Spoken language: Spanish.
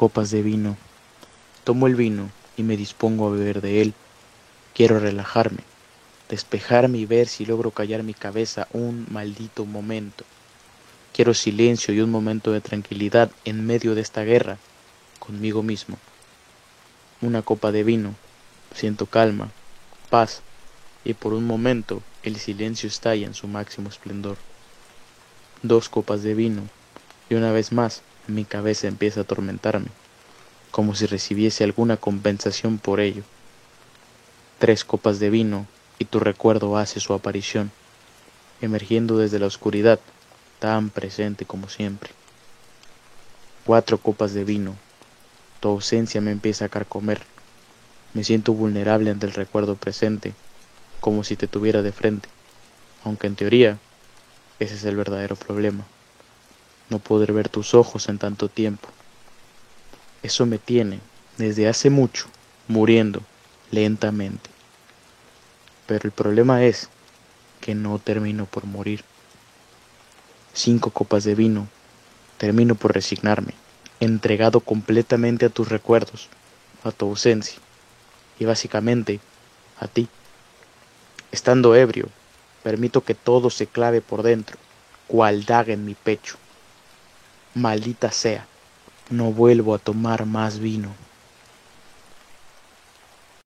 copas de vino. Tomo el vino y me dispongo a beber de él. Quiero relajarme, despejarme y ver si logro callar mi cabeza un maldito momento. Quiero silencio y un momento de tranquilidad en medio de esta guerra conmigo mismo. Una copa de vino, siento calma, paz, y por un momento el silencio estalla en su máximo esplendor. Dos copas de vino, y una vez más mi cabeza empieza a atormentarme, como si recibiese alguna compensación por ello. Tres copas de vino y tu recuerdo hace su aparición, emergiendo desde la oscuridad, tan presente como siempre. Cuatro copas de vino, tu ausencia me empieza a carcomer, me siento vulnerable ante el recuerdo presente, como si te tuviera de frente, aunque en teoría ese es el verdadero problema no poder ver tus ojos en tanto tiempo. Eso me tiene, desde hace mucho, muriendo lentamente. Pero el problema es que no termino por morir. Cinco copas de vino, termino por resignarme, entregado completamente a tus recuerdos, a tu ausencia y básicamente a ti. Estando ebrio, permito que todo se clave por dentro, cual daga en mi pecho. Maldita sea, no vuelvo a tomar más vino.